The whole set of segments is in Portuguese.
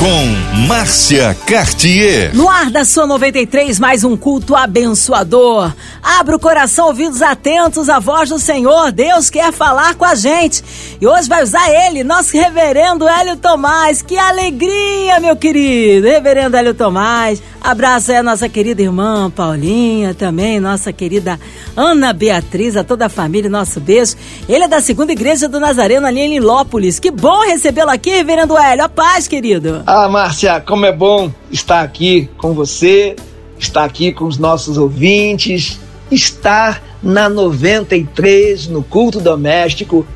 Com Márcia Cartier. No ar da sua 93, mais um culto abençoador. Abra o coração, ouvidos atentos à voz do Senhor. Deus quer falar com a gente. E hoje vai usar ele, nosso reverendo Hélio Tomás. Que alegria, meu querido. Reverendo Hélio Tomás. Abraço aí a nossa querida irmã Paulinha, também nossa querida Ana Beatriz, a toda a família, nosso beijo. Ele é da segunda igreja do Nazareno ali em Lilópolis. Que bom recebê-lo aqui, reverendo Hélio. A paz, querido. Ah, Márcia, como é bom estar aqui com você, estar aqui com os nossos ouvintes, estar na 93, no culto doméstico,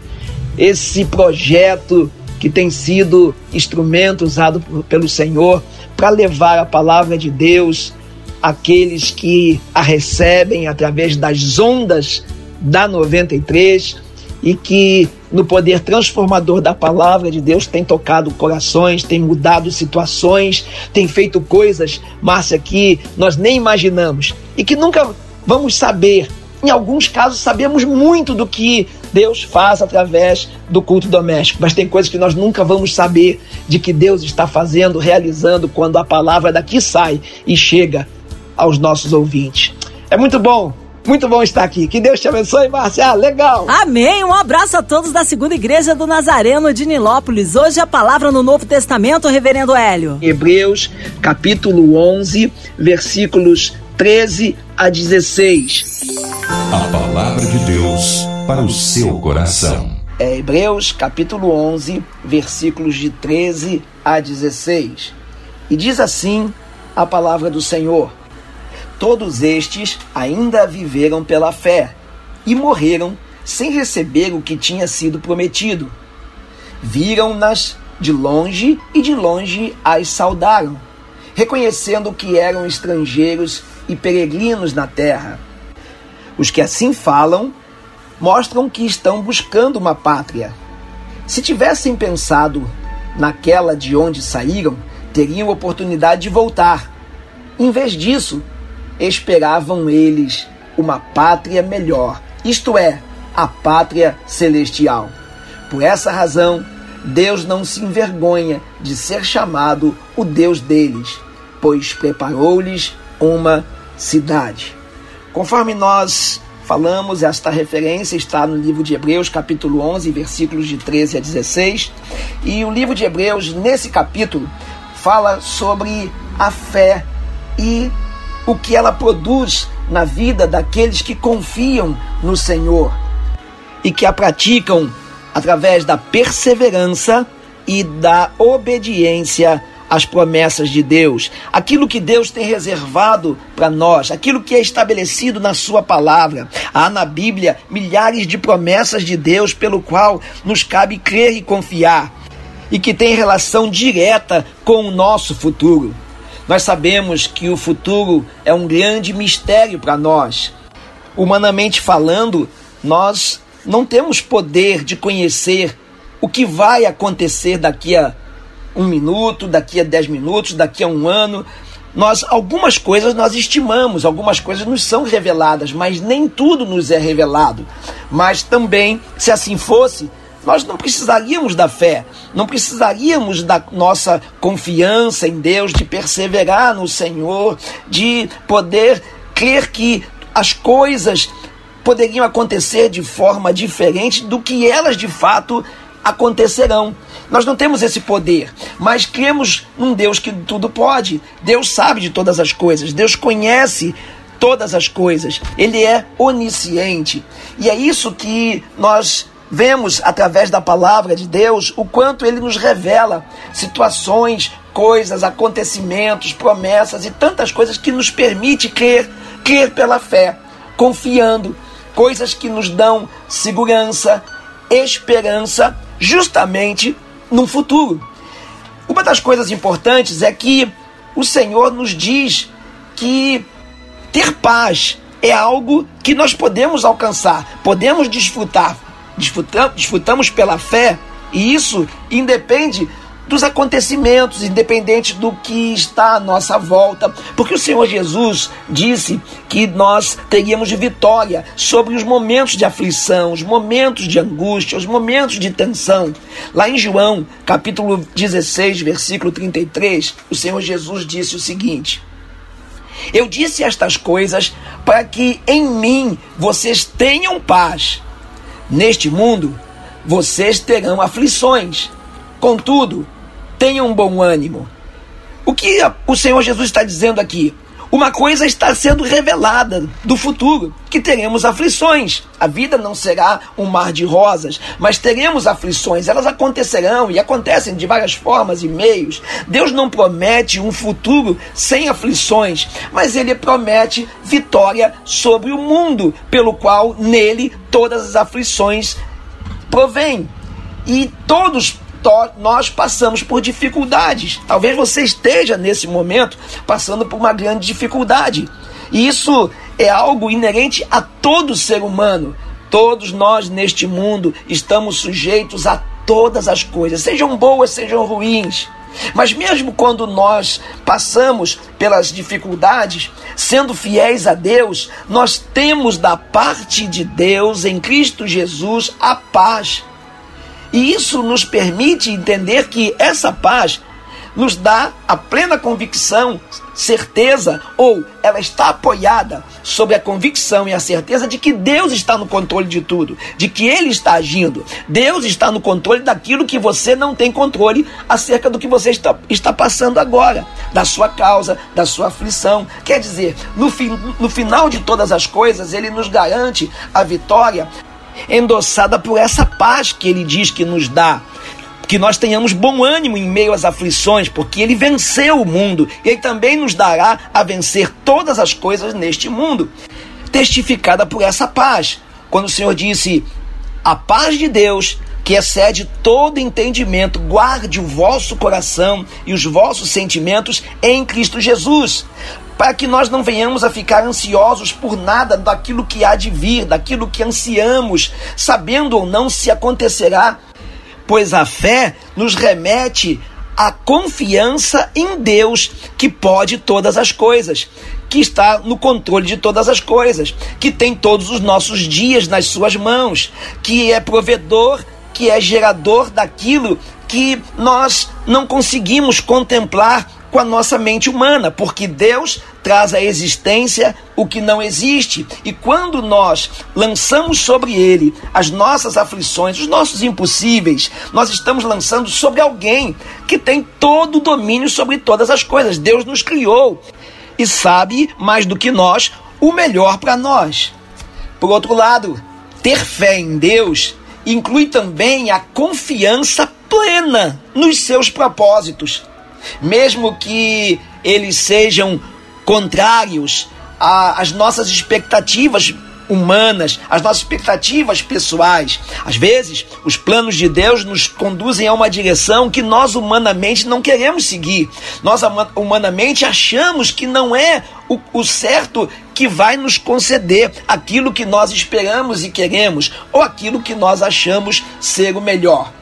esse projeto que tem sido instrumento usado pelo Senhor para levar a palavra de Deus àqueles que a recebem através das ondas da 93 e que no poder transformador da palavra de Deus tem tocado corações, tem mudado situações, tem feito coisas, Márcia, que nós nem imaginamos e que nunca vamos saber. Em alguns casos, sabemos muito do que Deus faz através do culto doméstico, mas tem coisas que nós nunca vamos saber de que Deus está fazendo, realizando quando a palavra daqui sai e chega aos nossos ouvintes. É muito bom muito bom estar aqui. Que Deus te abençoe, Márcia. Legal. Amém. Um abraço a todos da Segunda Igreja do Nazareno de Nilópolis. Hoje a palavra no Novo Testamento, Reverendo Hélio. Hebreus, capítulo 11, versículos 13 a 16. A palavra de Deus para o seu coração. É Hebreus, capítulo 11, versículos de 13 a 16. E diz assim a palavra do Senhor Todos estes ainda viveram pela fé e morreram sem receber o que tinha sido prometido. Viram-nas de longe e de longe as saudaram, reconhecendo que eram estrangeiros e peregrinos na terra. Os que assim falam mostram que estão buscando uma pátria. Se tivessem pensado naquela de onde saíram, teriam oportunidade de voltar. Em vez disso, esperavam eles uma pátria melhor, isto é, a pátria celestial. Por essa razão, Deus não se envergonha de ser chamado o Deus deles, pois preparou-lhes uma cidade. Conforme nós falamos, esta referência está no livro de Hebreus, capítulo 11, versículos de 13 a 16. E o livro de Hebreus, nesse capítulo, fala sobre a fé e o que ela produz na vida daqueles que confiam no Senhor e que a praticam através da perseverança e da obediência às promessas de Deus, aquilo que Deus tem reservado para nós, aquilo que é estabelecido na Sua palavra. Há na Bíblia milhares de promessas de Deus pelo qual nos cabe crer e confiar e que tem relação direta com o nosso futuro. Nós sabemos que o futuro é um grande mistério para nós. Humanamente falando, nós não temos poder de conhecer o que vai acontecer daqui a um minuto, daqui a dez minutos, daqui a um ano. Nós algumas coisas nós estimamos, algumas coisas nos são reveladas, mas nem tudo nos é revelado. Mas também, se assim fosse, nós não precisaríamos da fé, não precisaríamos da nossa confiança em Deus, de perseverar no Senhor, de poder crer que as coisas poderiam acontecer de forma diferente do que elas de fato acontecerão. Nós não temos esse poder, mas cremos num Deus que tudo pode. Deus sabe de todas as coisas, Deus conhece todas as coisas, Ele é onisciente. E é isso que nós vemos através da palavra de Deus o quanto ele nos revela situações, coisas, acontecimentos, promessas e tantas coisas que nos permite crer, crer pela fé, confiando, coisas que nos dão segurança, esperança, justamente no futuro. Uma das coisas importantes é que o Senhor nos diz que ter paz é algo que nós podemos alcançar, podemos desfrutar, desfrutamos, pela fé, e isso independe dos acontecimentos, independente do que está à nossa volta, porque o Senhor Jesus disse que nós teríamos vitória sobre os momentos de aflição, os momentos de angústia, os momentos de tensão. Lá em João, capítulo 16, versículo 33, o Senhor Jesus disse o seguinte: Eu disse estas coisas para que em mim vocês tenham paz. Neste mundo vocês terão aflições. Contudo, tenham bom ânimo. O que o Senhor Jesus está dizendo aqui? Uma coisa está sendo revelada do futuro, que teremos aflições. A vida não será um mar de rosas, mas teremos aflições. Elas acontecerão e acontecem de várias formas e meios. Deus não promete um futuro sem aflições, mas ele promete vitória sobre o mundo, pelo qual nele todas as aflições provém. E todos nós passamos por dificuldades. Talvez você esteja nesse momento passando por uma grande dificuldade. E isso é algo inerente a todo ser humano. Todos nós neste mundo estamos sujeitos a todas as coisas, sejam boas, sejam ruins. Mas mesmo quando nós passamos pelas dificuldades, sendo fiéis a Deus, nós temos da parte de Deus em Cristo Jesus a paz. E isso nos permite entender que essa paz nos dá a plena convicção, certeza, ou ela está apoiada sobre a convicção e a certeza de que Deus está no controle de tudo, de que Ele está agindo. Deus está no controle daquilo que você não tem controle acerca do que você está, está passando agora, da sua causa, da sua aflição. Quer dizer, no, fi, no final de todas as coisas, Ele nos garante a vitória endossada por essa paz que Ele diz que nos dá que nós tenhamos bom ânimo em meio às aflições, porque ele venceu o mundo e ele também nos dará a vencer todas as coisas neste mundo, testificada por essa paz. Quando o Senhor disse: A paz de Deus, que excede todo entendimento, guarde o vosso coração e os vossos sentimentos em Cristo Jesus. Para que nós não venhamos a ficar ansiosos por nada daquilo que há de vir, daquilo que ansiamos, sabendo ou não se acontecerá pois a fé nos remete à confiança em Deus, que pode todas as coisas, que está no controle de todas as coisas, que tem todos os nossos dias nas suas mãos, que é provedor, que é gerador daquilo que nós não conseguimos contemplar com a nossa mente humana, porque Deus traz à existência o que não existe. E quando nós lançamos sobre ele as nossas aflições, os nossos impossíveis, nós estamos lançando sobre alguém que tem todo o domínio sobre todas as coisas. Deus nos criou e sabe mais do que nós o melhor para nós. Por outro lado, ter fé em Deus inclui também a confiança plena nos seus propósitos. Mesmo que eles sejam contrários às nossas expectativas humanas, às nossas expectativas pessoais. Às vezes, os planos de Deus nos conduzem a uma direção que nós humanamente não queremos seguir. Nós humanamente achamos que não é o, o certo que vai nos conceder aquilo que nós esperamos e queremos, ou aquilo que nós achamos ser o melhor.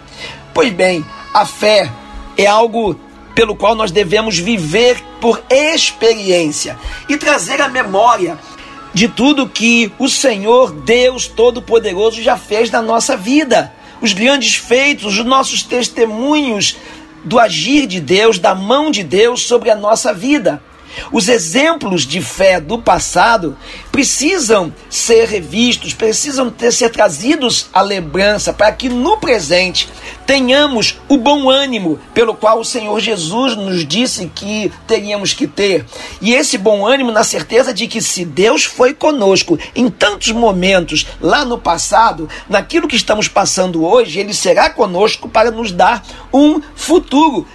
Pois bem, a fé é algo pelo qual nós devemos viver por experiência e trazer a memória de tudo que o Senhor Deus Todo-Poderoso já fez na nossa vida. Os grandes feitos, os nossos testemunhos do agir de Deus, da mão de Deus sobre a nossa vida. Os exemplos de fé do passado precisam ser revistos, precisam ter, ser trazidos à lembrança para que no presente tenhamos o bom ânimo pelo qual o Senhor Jesus nos disse que teríamos que ter. E esse bom ânimo na certeza de que se Deus foi conosco em tantos momentos lá no passado, naquilo que estamos passando hoje, Ele será conosco para nos dar um futuro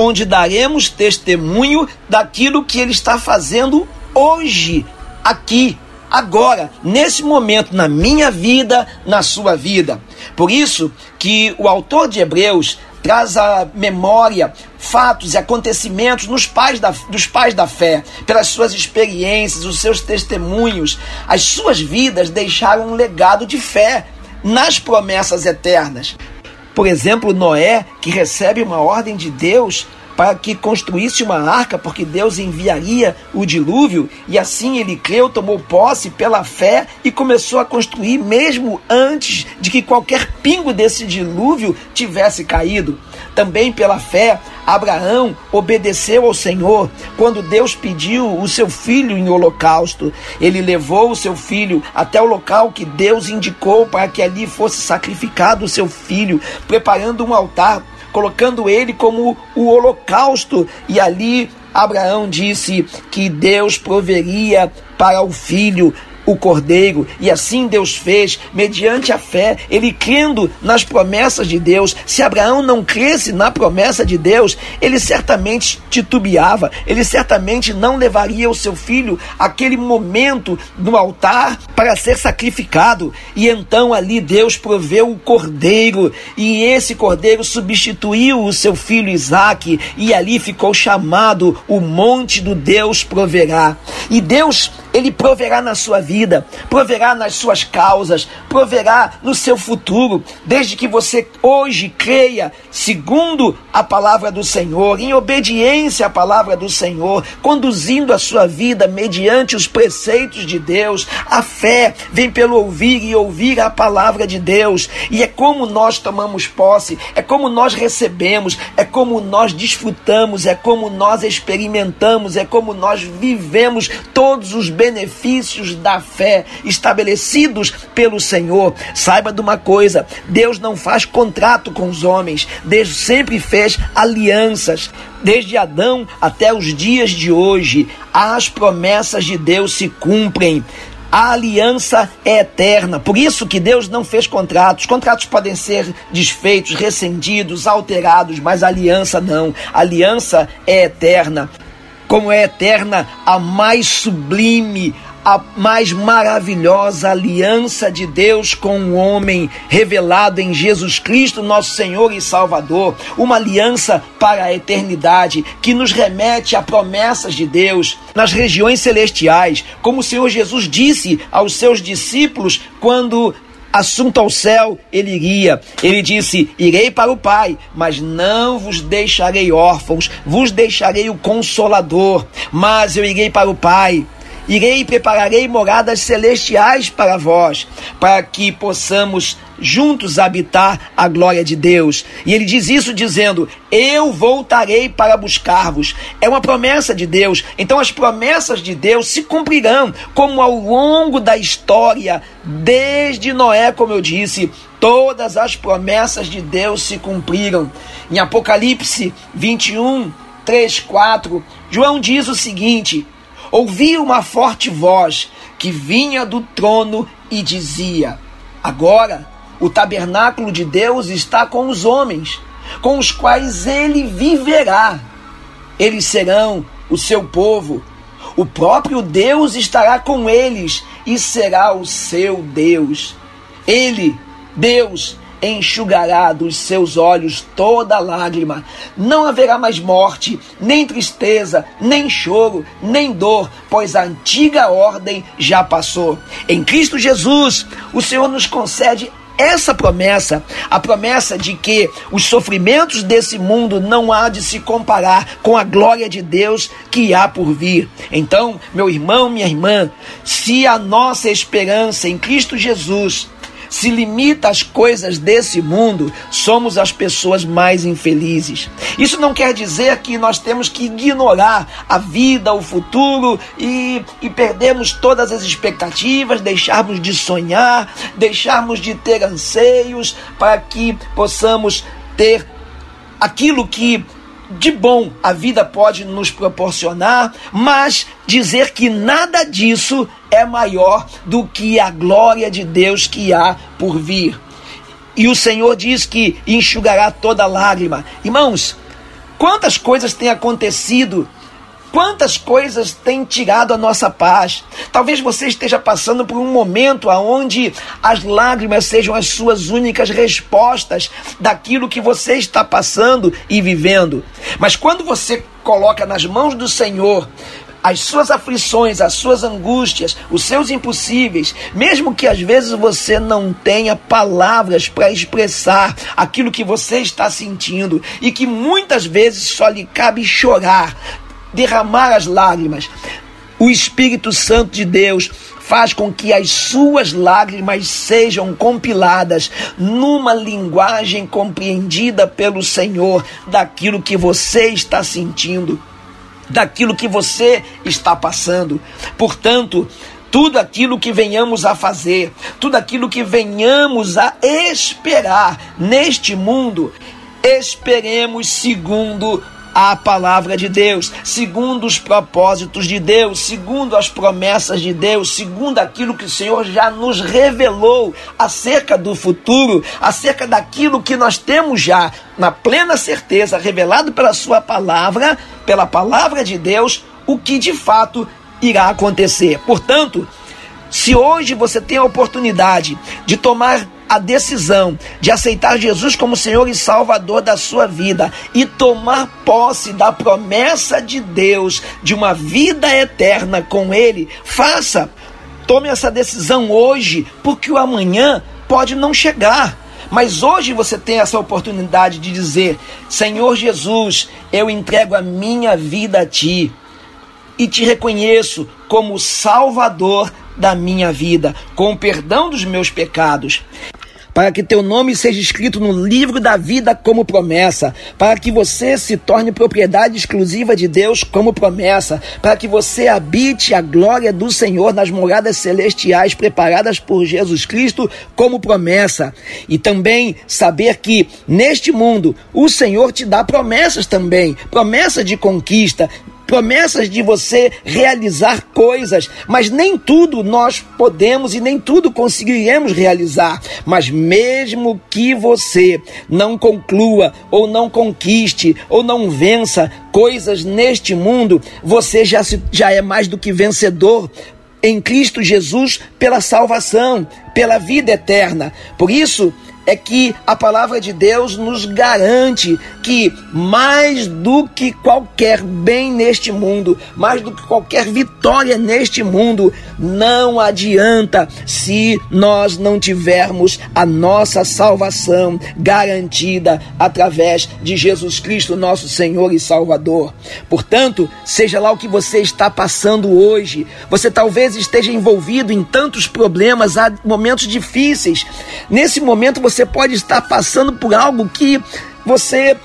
onde daremos testemunho daquilo que ele está fazendo hoje, aqui, agora, nesse momento, na minha vida, na sua vida. Por isso que o autor de Hebreus traz à memória fatos e acontecimentos nos pais da, dos pais da fé, pelas suas experiências, os seus testemunhos, as suas vidas deixaram um legado de fé nas promessas eternas. Por exemplo, Noé, que recebe uma ordem de Deus para que construísse uma arca, porque Deus enviaria o dilúvio, e assim ele creu, tomou posse pela fé e começou a construir, mesmo antes de que qualquer pingo desse dilúvio tivesse caído. Também pela fé, Abraão obedeceu ao Senhor quando Deus pediu o seu filho em holocausto. Ele levou o seu filho até o local que Deus indicou para que ali fosse sacrificado o seu filho, preparando um altar colocando ele como o holocausto. E ali Abraão disse que Deus proveria para o filho o cordeiro, e assim Deus fez, mediante a fé, ele crendo nas promessas de Deus. Se Abraão não cresce na promessa de Deus, ele certamente titubeava, ele certamente não levaria o seu filho aquele momento no altar para ser sacrificado. E então ali Deus proveu o cordeiro, e esse cordeiro substituiu o seu filho Isaque, e ali ficou chamado o monte do Deus proverá. E Deus ele proverá na sua vida, proverá nas suas causas, proverá no seu futuro, desde que você hoje creia segundo a palavra do Senhor, em obediência à palavra do Senhor, conduzindo a sua vida mediante os preceitos de Deus. A fé vem pelo ouvir e ouvir a palavra de Deus, e é como nós tomamos posse, é como nós recebemos, é como nós desfrutamos, é como nós experimentamos, é como nós vivemos todos os benefícios da fé estabelecidos pelo Senhor. Saiba de uma coisa: Deus não faz contrato com os homens, Deus sempre fez alianças. Desde Adão até os dias de hoje, as promessas de Deus se cumprem. A aliança é eterna, por isso que Deus não fez contratos. Contratos podem ser desfeitos, rescindidos, alterados, mas aliança não. A aliança é eterna como é eterna a mais sublime, a mais maravilhosa aliança de Deus com o homem, revelado em Jesus Cristo, nosso Senhor e Salvador, uma aliança para a eternidade que nos remete a promessas de Deus nas regiões celestiais, como o Senhor Jesus disse aos seus discípulos quando assunto ao céu, ele iria. Ele disse: Irei para o Pai, mas não vos deixarei órfãos, vos deixarei o consolador, mas eu irei para o Pai. Irei e prepararei moradas celestiais para vós, para que possamos juntos habitar a glória de Deus. E ele diz isso dizendo: Eu voltarei para buscar-vos. É uma promessa de Deus. Então as promessas de Deus se cumprirão, como ao longo da história, desde Noé, como eu disse, todas as promessas de Deus se cumpriram. Em Apocalipse 21, 3, 4, João diz o seguinte: ouvi uma forte voz que vinha do trono e dizia: Agora o tabernáculo de Deus está com os homens, com os quais ele viverá. Eles serão o seu povo. O próprio Deus estará com eles e será o seu Deus. Ele, Deus, enxugará dos seus olhos toda lágrima. Não haverá mais morte, nem tristeza, nem choro, nem dor, pois a antiga ordem já passou. Em Cristo Jesus, o Senhor nos concede essa promessa, a promessa de que os sofrimentos desse mundo não há de se comparar com a glória de Deus que há por vir. Então, meu irmão, minha irmã, se a nossa esperança em Cristo Jesus se limita às coisas desse mundo, somos as pessoas mais infelizes. Isso não quer dizer que nós temos que ignorar a vida, o futuro e, e perdermos todas as expectativas, deixarmos de sonhar, deixarmos de ter anseios para que possamos ter aquilo que de bom a vida pode nos proporcionar, mas dizer que nada disso é maior do que a glória de Deus que há por vir. E o Senhor diz que enxugará toda lágrima. Irmãos, quantas coisas têm acontecido Quantas coisas têm tirado a nossa paz? Talvez você esteja passando por um momento onde as lágrimas sejam as suas únicas respostas daquilo que você está passando e vivendo. Mas quando você coloca nas mãos do Senhor as suas aflições, as suas angústias, os seus impossíveis, mesmo que às vezes você não tenha palavras para expressar aquilo que você está sentindo e que muitas vezes só lhe cabe chorar, derramar as lágrimas. O Espírito Santo de Deus faz com que as suas lágrimas sejam compiladas numa linguagem compreendida pelo Senhor daquilo que você está sentindo, daquilo que você está passando. Portanto, tudo aquilo que venhamos a fazer, tudo aquilo que venhamos a esperar neste mundo, esperemos segundo a palavra de Deus, segundo os propósitos de Deus, segundo as promessas de Deus, segundo aquilo que o Senhor já nos revelou acerca do futuro, acerca daquilo que nós temos já na plena certeza, revelado pela Sua palavra, pela palavra de Deus, o que de fato irá acontecer. Portanto, se hoje você tem a oportunidade de tomar a decisão de aceitar Jesus como Senhor e Salvador da sua vida e tomar posse da promessa de Deus de uma vida eterna com Ele, faça. Tome essa decisão hoje, porque o amanhã pode não chegar. Mas hoje você tem essa oportunidade de dizer: Senhor Jesus, eu entrego a minha vida a Ti e te reconheço como Salvador da minha vida, com o perdão dos meus pecados para que teu nome seja escrito no livro da vida como promessa, para que você se torne propriedade exclusiva de Deus como promessa, para que você habite a glória do Senhor nas moradas celestiais preparadas por Jesus Cristo como promessa. E também saber que neste mundo o Senhor te dá promessas também, promessas de conquista, promessas de você realizar coisas, mas nem tudo nós podemos e nem tudo conseguiremos realizar. Mas mesmo que você não conclua, ou não conquiste, ou não vença coisas neste mundo, você já, se, já é mais do que vencedor em Cristo Jesus pela salvação, pela vida eterna. Por isso, é que a palavra de Deus nos garante que mais do que qualquer bem neste mundo, mais do que qualquer vitória neste mundo, não adianta se nós não tivermos a nossa salvação garantida através de Jesus Cristo, nosso Senhor e Salvador. Portanto, seja lá o que você está passando hoje, você talvez esteja envolvido em tantos problemas, há momentos difíceis. Nesse momento você pode estar passando por algo que você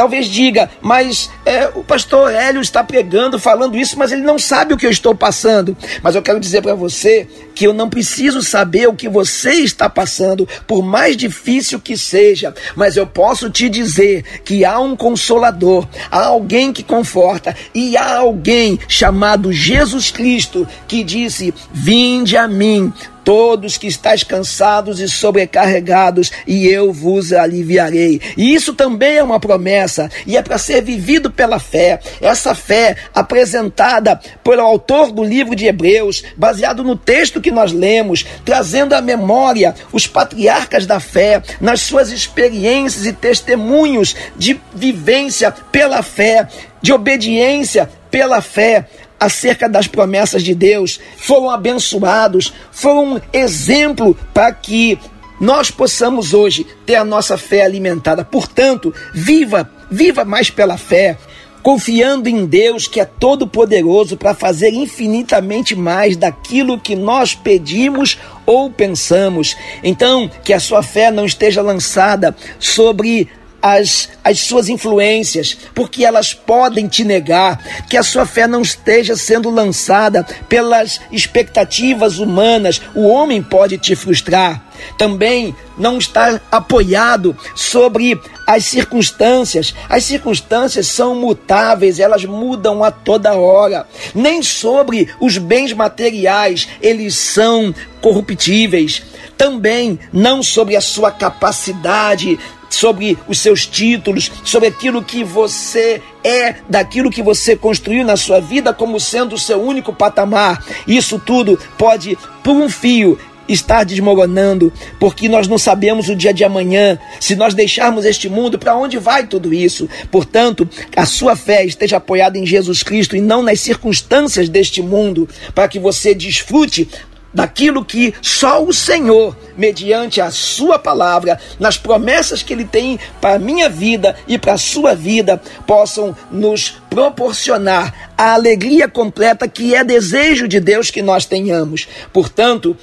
talvez diga, mas é, o pastor Hélio está pregando, falando isso, mas ele não sabe o que eu estou passando. Mas eu quero dizer para você que eu não preciso saber o que você está passando, por mais difícil que seja, mas eu posso te dizer que há um consolador, há alguém que conforta e há alguém chamado Jesus Cristo que disse: Vinde a mim todos que estáis cansados e sobrecarregados, e eu vos aliviarei. E isso também é uma promessa, e é para ser vivido pela fé. Essa fé apresentada pelo autor do livro de Hebreus, baseado no texto que nós lemos, trazendo à memória os patriarcas da fé, nas suas experiências e testemunhos de vivência pela fé, de obediência pela fé acerca das promessas de Deus, foram abençoados, foram um exemplo para que nós possamos hoje ter a nossa fé alimentada. Portanto, viva, viva mais pela fé, confiando em Deus que é todo poderoso para fazer infinitamente mais daquilo que nós pedimos ou pensamos. Então, que a sua fé não esteja lançada sobre as, as suas influências, porque elas podem te negar, que a sua fé não esteja sendo lançada pelas expectativas humanas, o homem pode te frustrar. Também não está apoiado sobre as circunstâncias. As circunstâncias são mutáveis, elas mudam a toda hora. Nem sobre os bens materiais, eles são corruptíveis. Também não sobre a sua capacidade sobre os seus títulos, sobre aquilo que você é, daquilo que você construiu na sua vida como sendo o seu único patamar. Isso tudo pode, por um fio, estar desmoronando, porque nós não sabemos o dia de amanhã. Se nós deixarmos este mundo, para onde vai tudo isso? Portanto, a sua fé esteja apoiada em Jesus Cristo e não nas circunstâncias deste mundo, para que você desfrute daquilo que só o Senhor, mediante a Sua palavra, nas promessas que Ele tem para a minha vida e para a sua vida, possam nos proporcionar a alegria completa que é desejo de Deus que nós tenhamos. Portanto,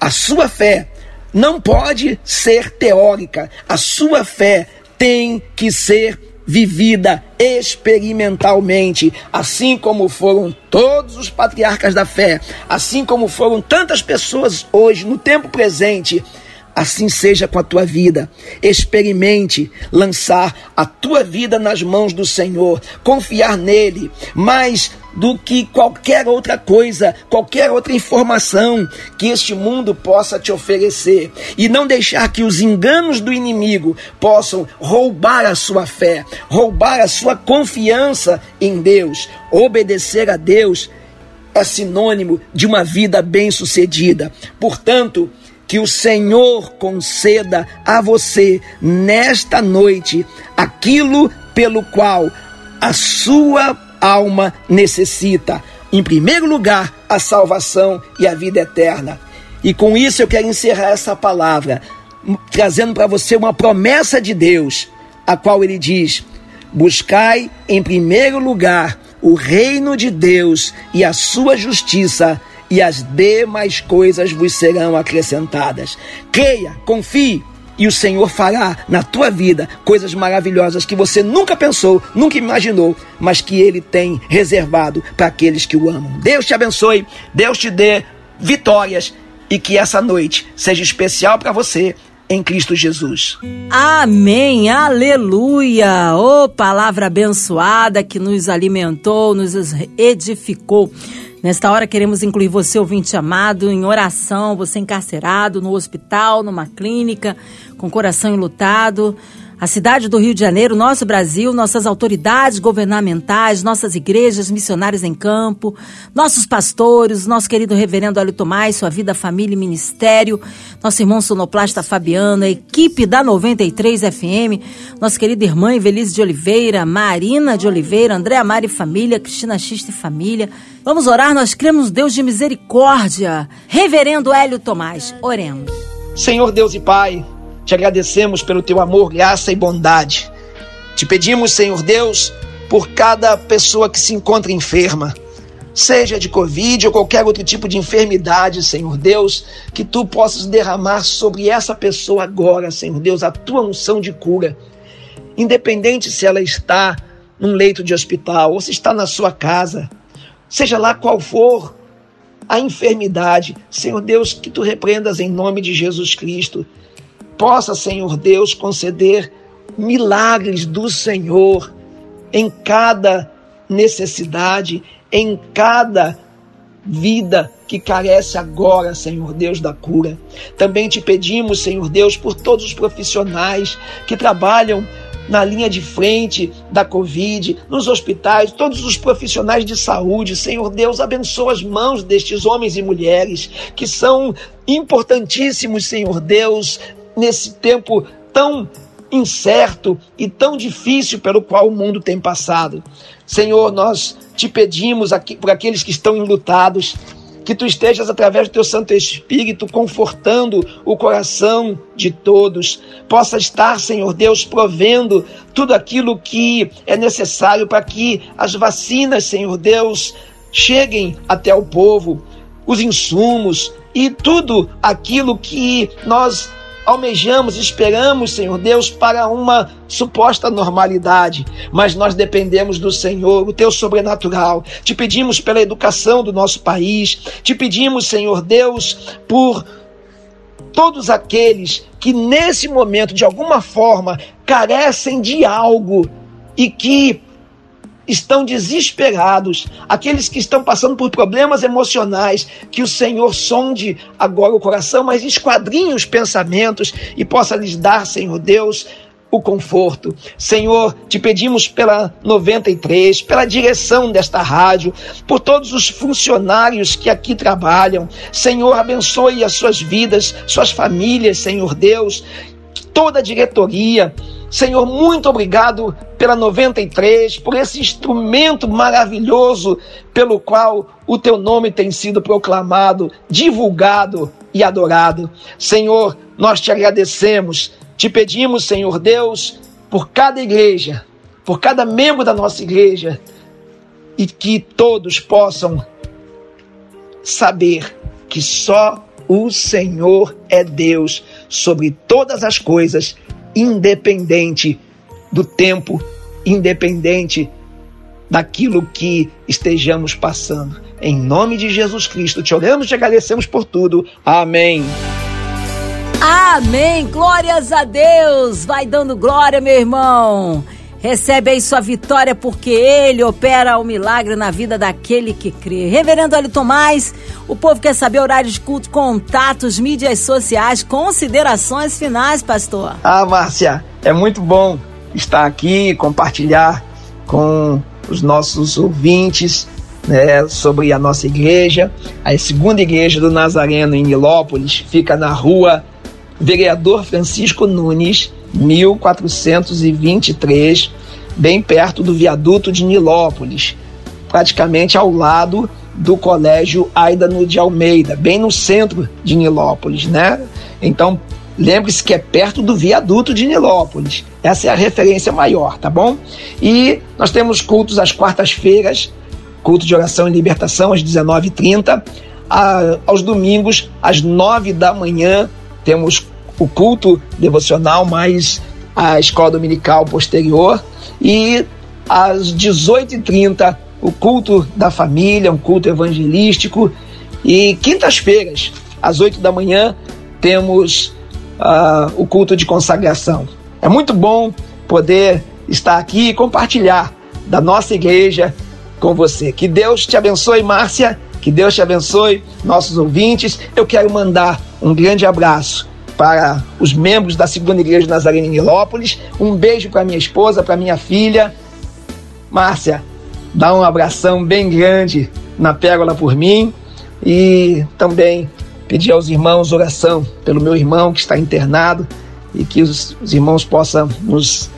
a sua fé não pode ser teórica, a sua fé tem que ser vivida experimentalmente, assim como foram todos os patriarcas da fé, assim como foram tantas pessoas hoje, no tempo presente, Assim seja com a tua vida. Experimente lançar a tua vida nas mãos do Senhor, confiar nele, mais do que qualquer outra coisa, qualquer outra informação que este mundo possa te oferecer, e não deixar que os enganos do inimigo possam roubar a sua fé, roubar a sua confiança em Deus. Obedecer a Deus é sinônimo de uma vida bem-sucedida. Portanto, que o Senhor conceda a você nesta noite aquilo pelo qual a sua alma necessita. Em primeiro lugar, a salvação e a vida eterna. E com isso eu quero encerrar essa palavra, trazendo para você uma promessa de Deus, a qual ele diz: Buscai em primeiro lugar o reino de Deus e a sua justiça, e as demais coisas vos serão acrescentadas. Creia, confie, e o Senhor fará na tua vida coisas maravilhosas que você nunca pensou, nunca imaginou, mas que Ele tem reservado para aqueles que o amam. Deus te abençoe, Deus te dê vitórias e que essa noite seja especial para você em Cristo Jesus. Amém, aleluia! Oh, palavra abençoada que nos alimentou, nos edificou. Nesta hora queremos incluir você, ouvinte amado, em oração, você encarcerado no hospital, numa clínica, com coração enlutado. A cidade do Rio de Janeiro, nosso Brasil, nossas autoridades governamentais, nossas igrejas, missionários em campo, nossos pastores, nosso querido reverendo Hélio Tomás, sua vida, família e ministério, nosso irmão sonoplasta Fabiano, a equipe da 93 FM, nossa querida irmã Evelise de Oliveira, Marina de Oliveira, Andréa Mari Família, Cristina Xista e Família. Vamos orar, nós cremos Deus de misericórdia. Reverendo Hélio Tomás, oremos. Senhor Deus e Pai, te agradecemos pelo teu amor, graça e bondade. Te pedimos, Senhor Deus, por cada pessoa que se encontra enferma, seja de Covid ou qualquer outro tipo de enfermidade, Senhor Deus, que tu possas derramar sobre essa pessoa agora, Senhor Deus, a tua unção de cura. Independente se ela está num leito de hospital ou se está na sua casa, seja lá qual for a enfermidade, Senhor Deus, que tu repreendas em nome de Jesus Cristo possa, Senhor Deus, conceder milagres do Senhor em cada necessidade, em cada vida que carece agora, Senhor Deus, da cura. Também te pedimos, Senhor Deus, por todos os profissionais que trabalham na linha de frente da Covid, nos hospitais, todos os profissionais de saúde. Senhor Deus, abençoa as mãos destes homens e mulheres que são importantíssimos, Senhor Deus, nesse tempo tão incerto e tão difícil pelo qual o mundo tem passado. Senhor, nós te pedimos aqui, por aqueles que estão enlutados, que tu estejas através do teu Santo Espírito confortando o coração de todos. Possa estar, Senhor Deus, provendo tudo aquilo que é necessário para que as vacinas, Senhor Deus, cheguem até o povo, os insumos e tudo aquilo que nós almejamos, esperamos, Senhor Deus, para uma suposta normalidade, mas nós dependemos do Senhor, o teu sobrenatural. Te pedimos pela educação do nosso país, te pedimos, Senhor Deus, por todos aqueles que nesse momento, de alguma forma, carecem de algo e que estão desesperados, aqueles que estão passando por problemas emocionais, que o Senhor sonde agora o coração, mas esquadrinhe os pensamentos e possa lhes dar, Senhor Deus, o conforto. Senhor, te pedimos pela 93, pela direção desta rádio, por todos os funcionários que aqui trabalham. Senhor, abençoe as suas vidas, suas famílias, Senhor Deus, toda a diretoria. Senhor, muito obrigado pela 93, por esse instrumento maravilhoso pelo qual o teu nome tem sido proclamado, divulgado e adorado. Senhor, nós te agradecemos te pedimos, Senhor Deus, por cada igreja, por cada membro da nossa igreja, e que todos possam saber que só o Senhor é Deus sobre todas as coisas, independente do tempo, independente daquilo que estejamos passando. Em nome de Jesus Cristo, te oramos e te agradecemos por tudo. Amém. Amém. Glórias a Deus. Vai dando glória, meu irmão. Recebe aí sua vitória porque ele opera o milagre na vida daquele que crê. Reverendo Ali Tomás, o povo quer saber horário de culto, contatos, mídias sociais, considerações finais, pastor. Ah, Márcia, é muito bom estar aqui, compartilhar com os nossos ouvintes né, sobre a nossa igreja. A segunda igreja do Nazareno em Nilópolis fica na rua Vereador Francisco Nunes, 1423, bem perto do viaduto de Nilópolis, praticamente ao lado do Colégio Aidano de Almeida, bem no centro de Nilópolis, né? Então, lembre-se que é perto do viaduto de Nilópolis. Essa é a referência maior, tá bom? E nós temos cultos às quartas-feiras, culto de oração e libertação às 19h30, aos domingos às 9 da manhã, temos o culto devocional mais a escola dominical posterior e às 18h30 o culto da família, um culto evangelístico e quintas-feiras às 8 da manhã temos uh, o culto de consagração. É muito bom poder estar aqui e compartilhar da nossa igreja com você. Que Deus te abençoe, Márcia. Que Deus te abençoe, nossos ouvintes. Eu quero mandar um grande abraço para os membros da Segunda Igreja de Nazareno em Nilópolis. Um beijo para minha esposa, para minha filha. Márcia, dá um abração bem grande na pérola por mim e também pedir aos irmãos oração pelo meu irmão que está internado e que os, os irmãos possam nos,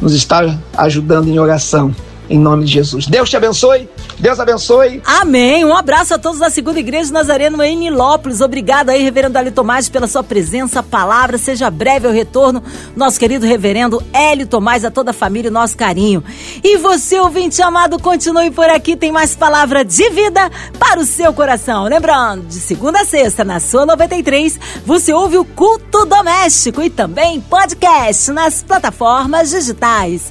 nos estar ajudando em oração em nome de Jesus. Deus te abençoe. Deus abençoe. Amém. Um abraço a todos da Segunda Igreja de Nazareno em Nilópolis. Obrigado aí, Reverendo Ali Tomás, pela sua presença, palavra. Seja breve o retorno. Nosso querido Reverendo Hélio Tomás, a toda a família, nosso carinho. E você, ouvinte amado, continue por aqui. Tem mais palavra de vida para o seu coração. Lembrando, de segunda a sexta, na sua 93, você ouve o culto doméstico e também podcast nas plataformas digitais